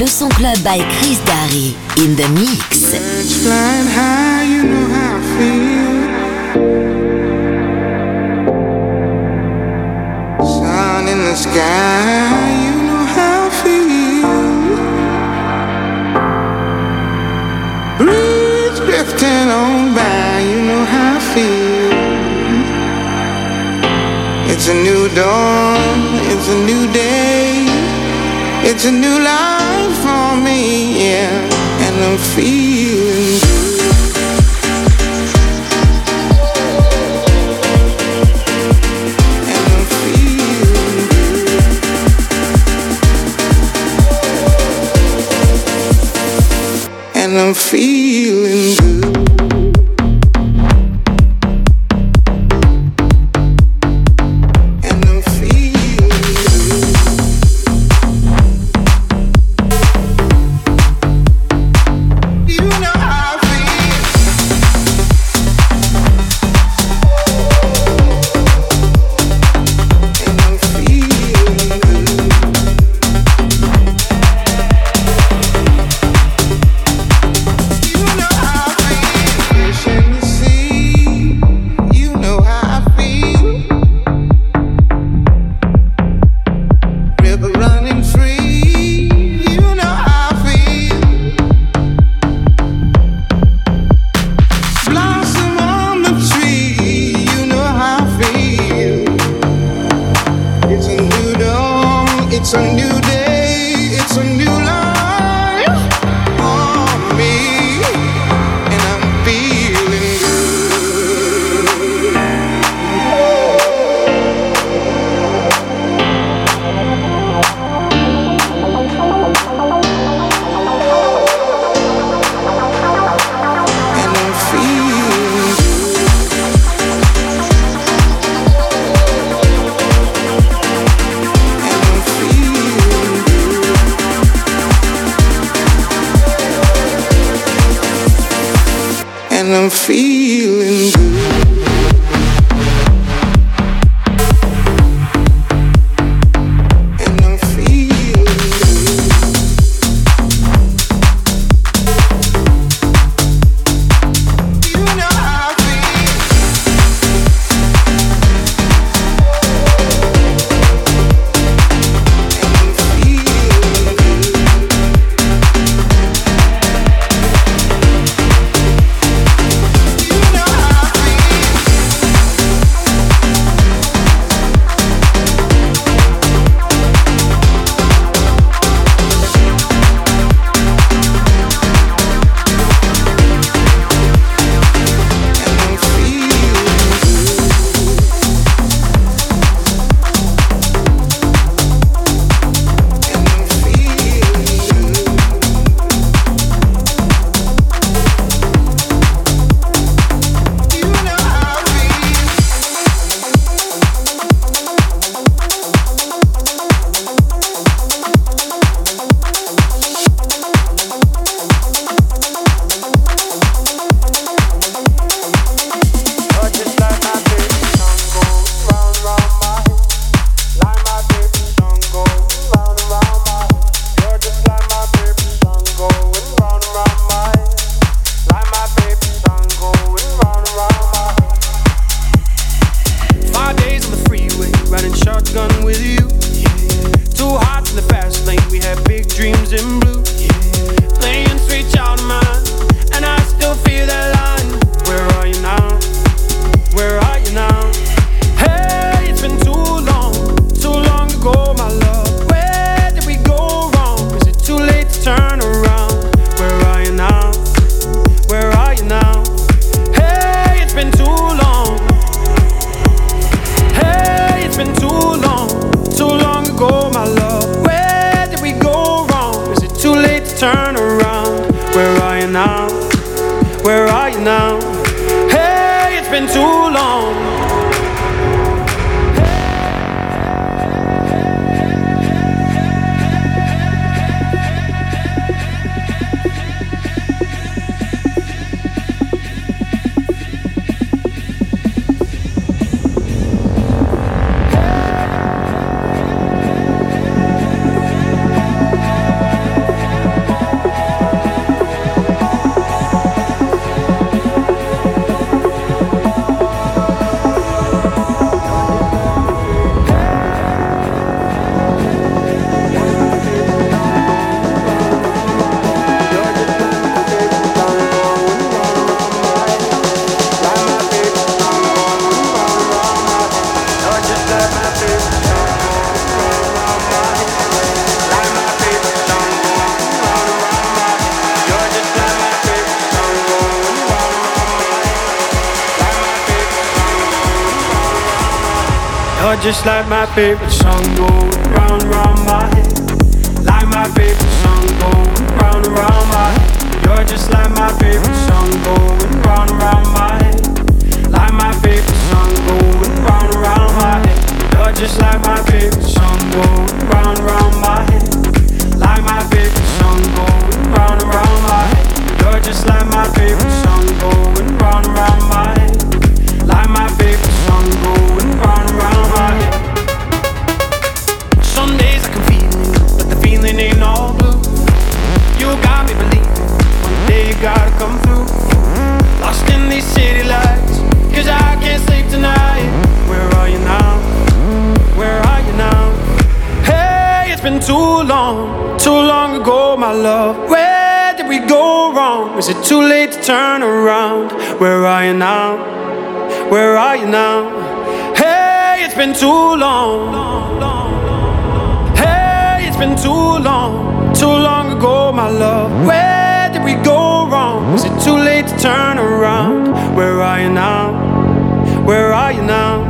Le Son Club by Chris Darry in the mix. Flying high, you know how I feel. Sun in the sky, you know how I feel. Breeze drifting on by, you know how I feel. It's a new dawn, it's a new day, it's a new life on me, yeah, and I'm feeling good. And I'm feeling good. just like my favorite song goes we go wrong? Is it too late to turn around? Where are you now? Where are you now? Hey, it's been too long. Hey, it's been too long. Too long ago, my love. Where did we go wrong? Is it too late to turn around? Where are you now? Where are you now?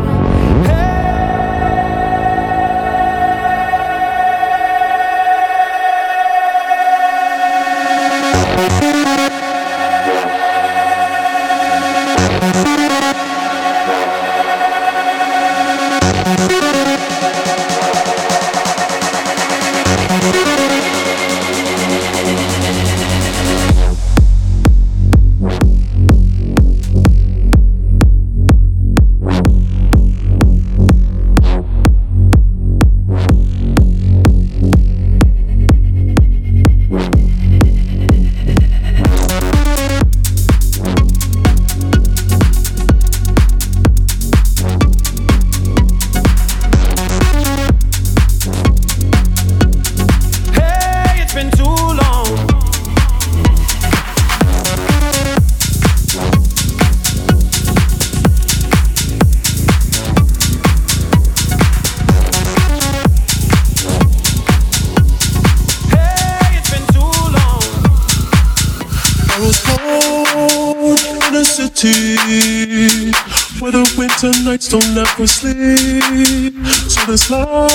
close.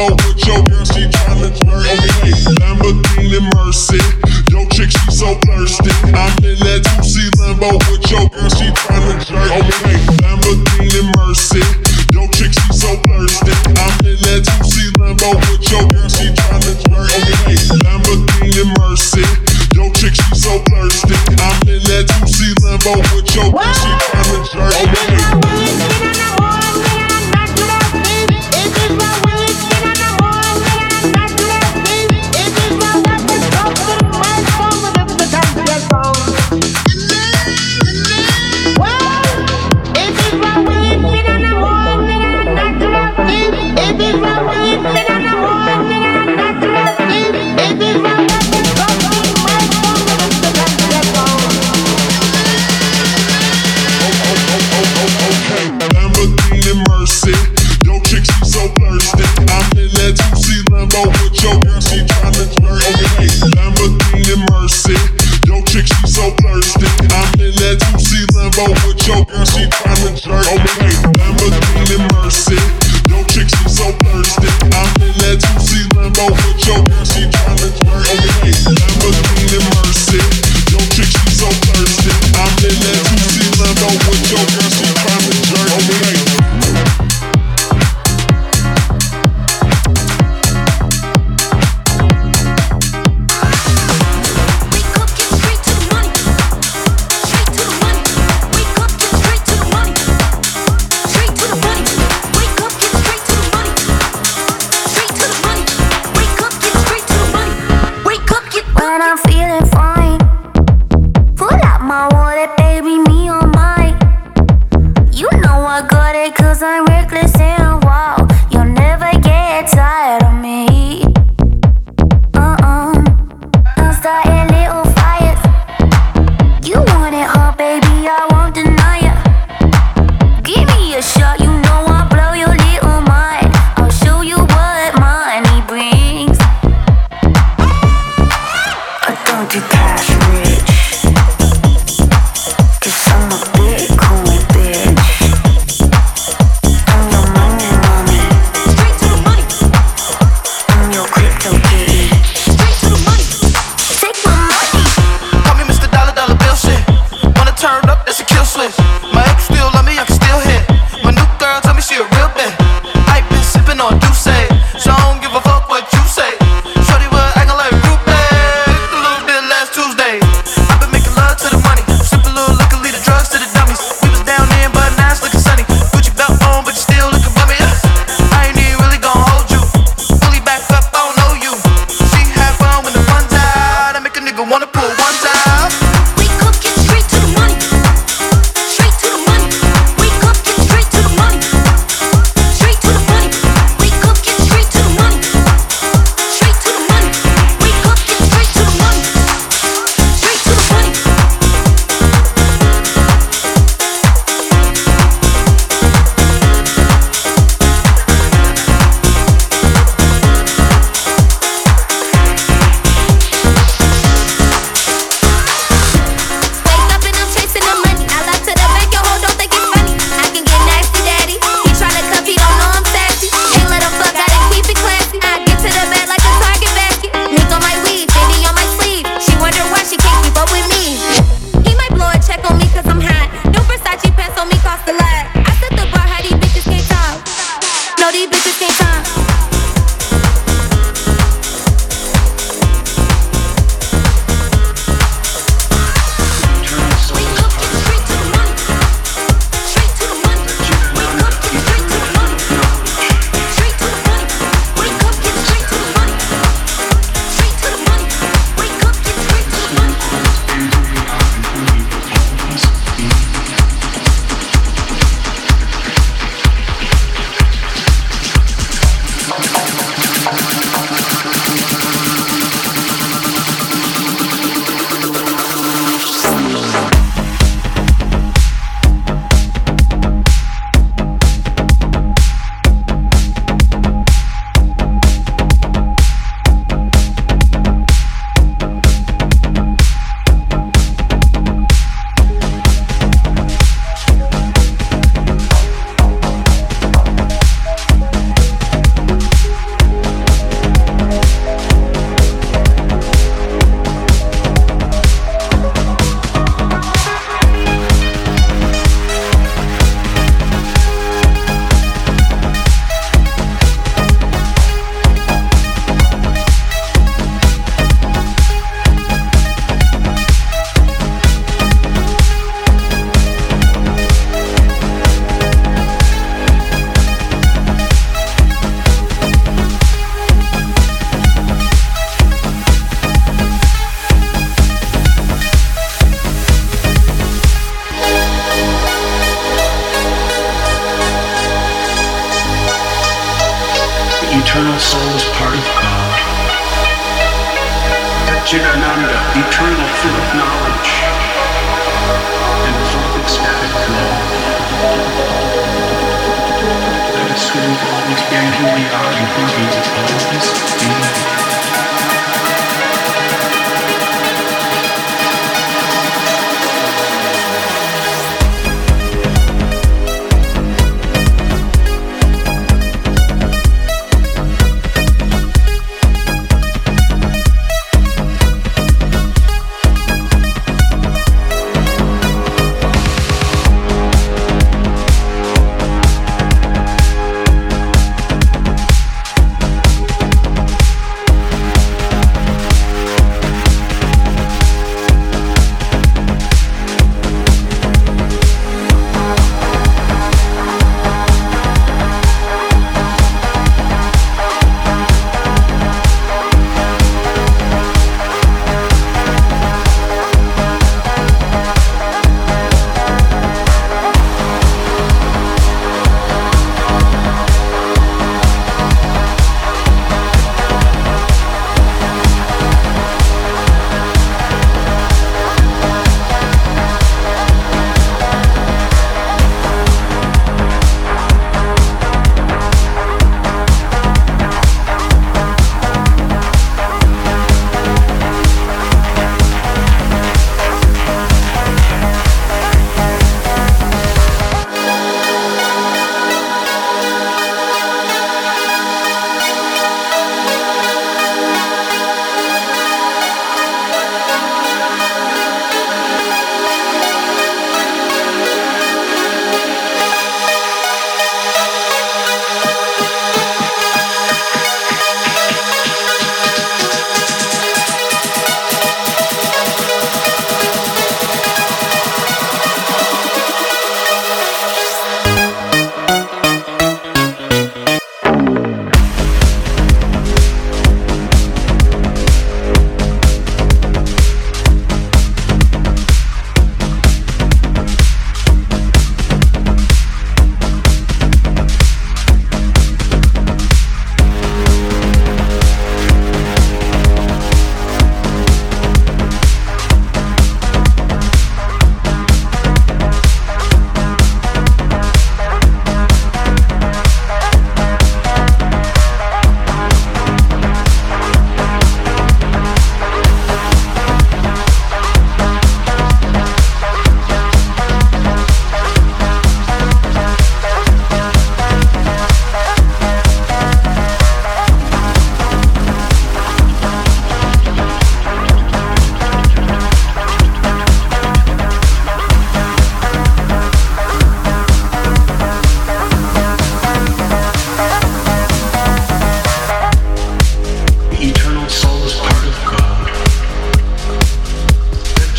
Lambo with your girl, she tryna flirt. Okay, Lamborghini Mercy. Yo, chick, she so thirsty. when I'm feeling fine.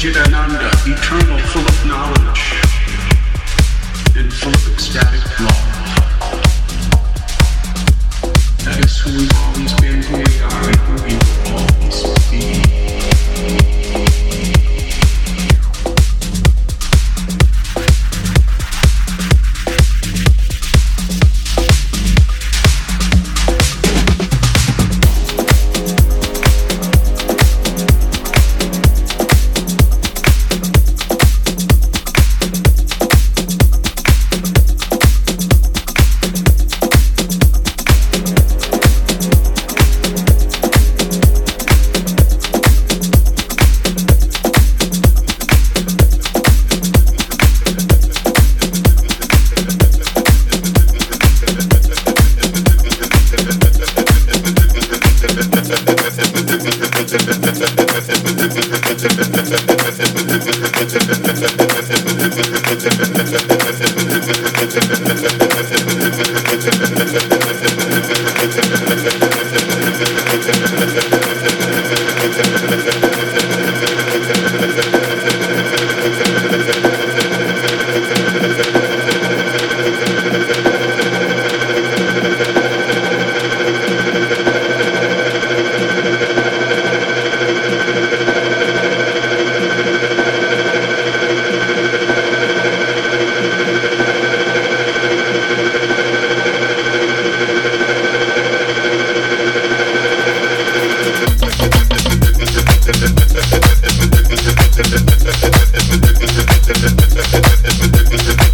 Chidananda, eternal, full of knowledge, and full of ecstatic love. That is who we've always been, who we are, and who we will always be.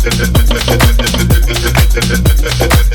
Thank you.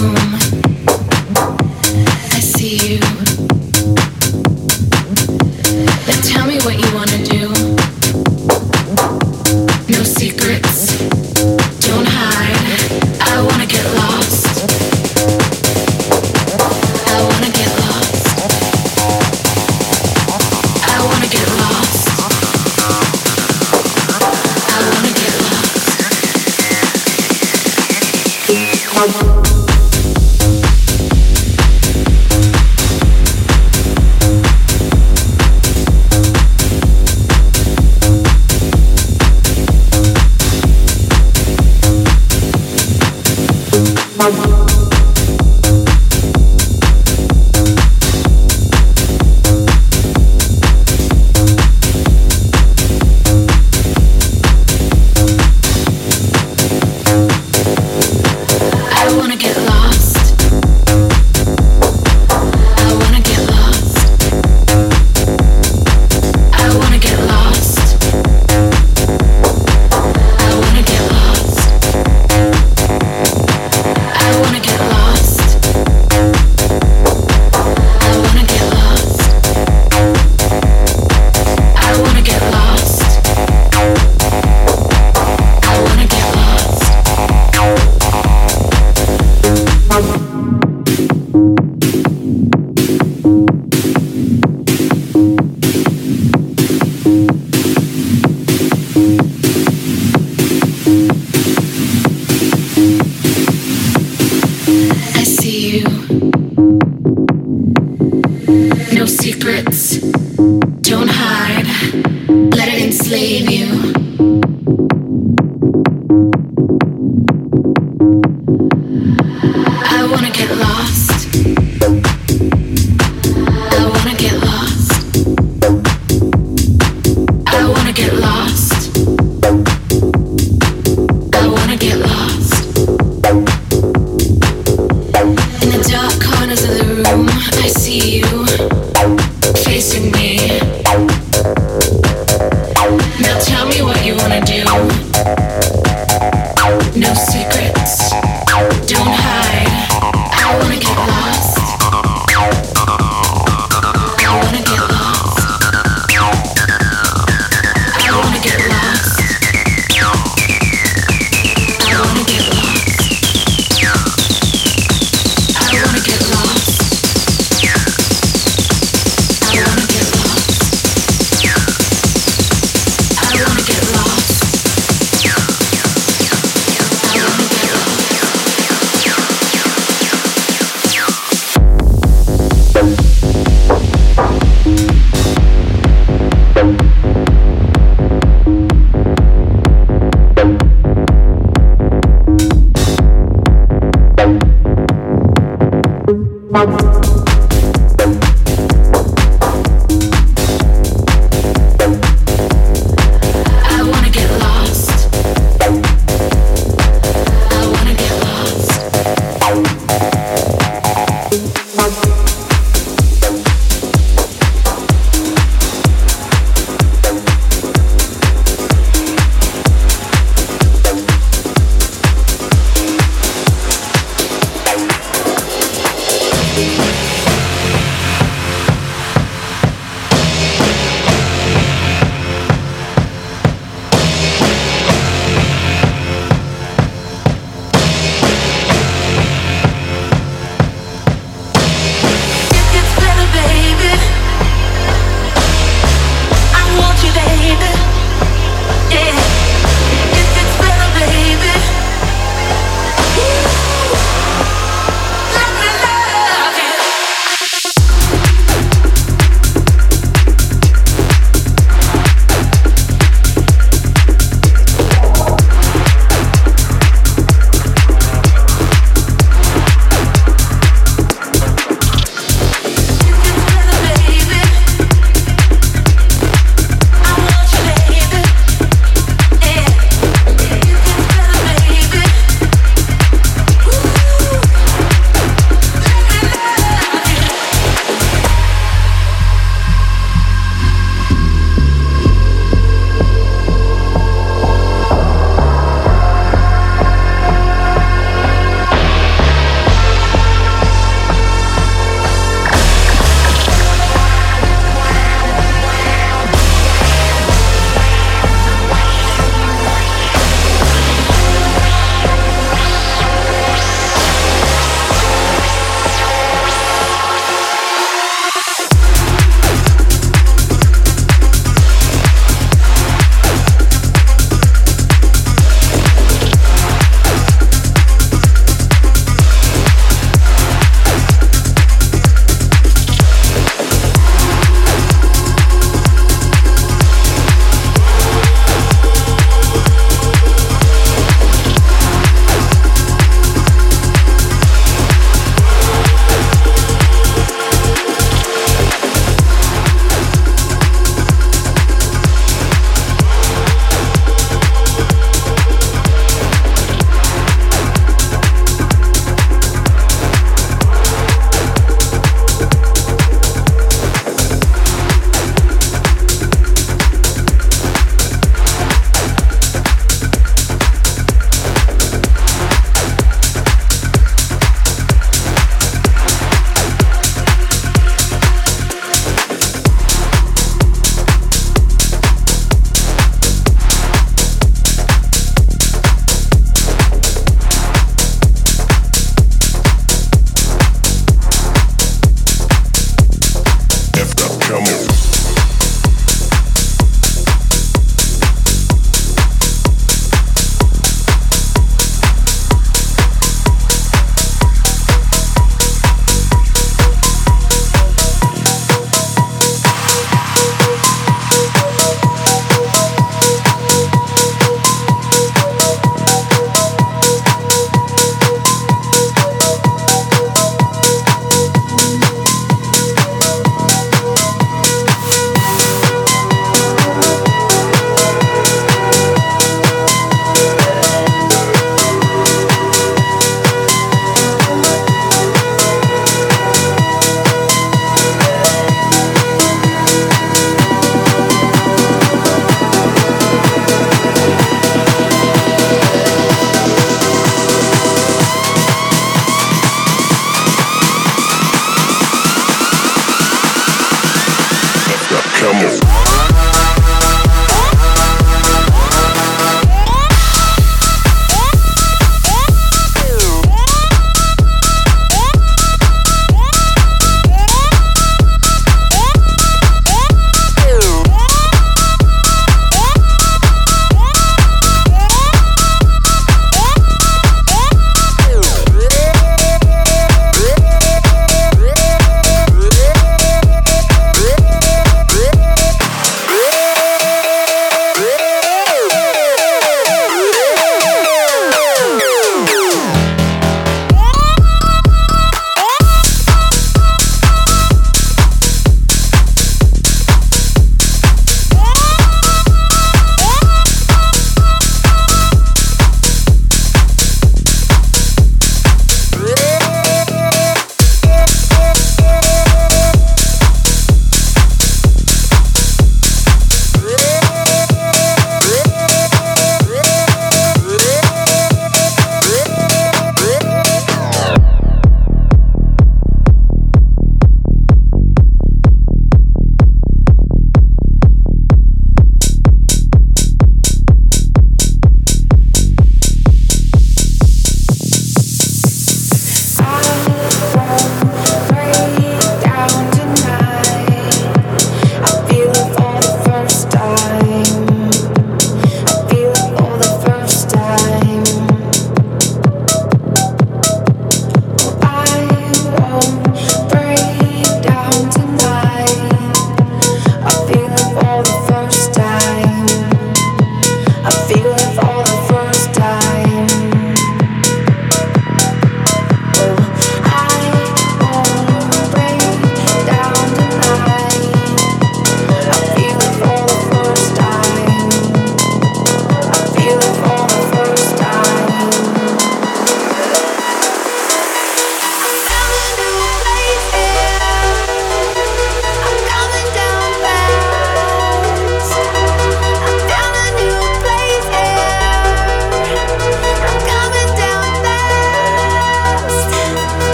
room. I see you. secrets. Don't hide, let it enslave you.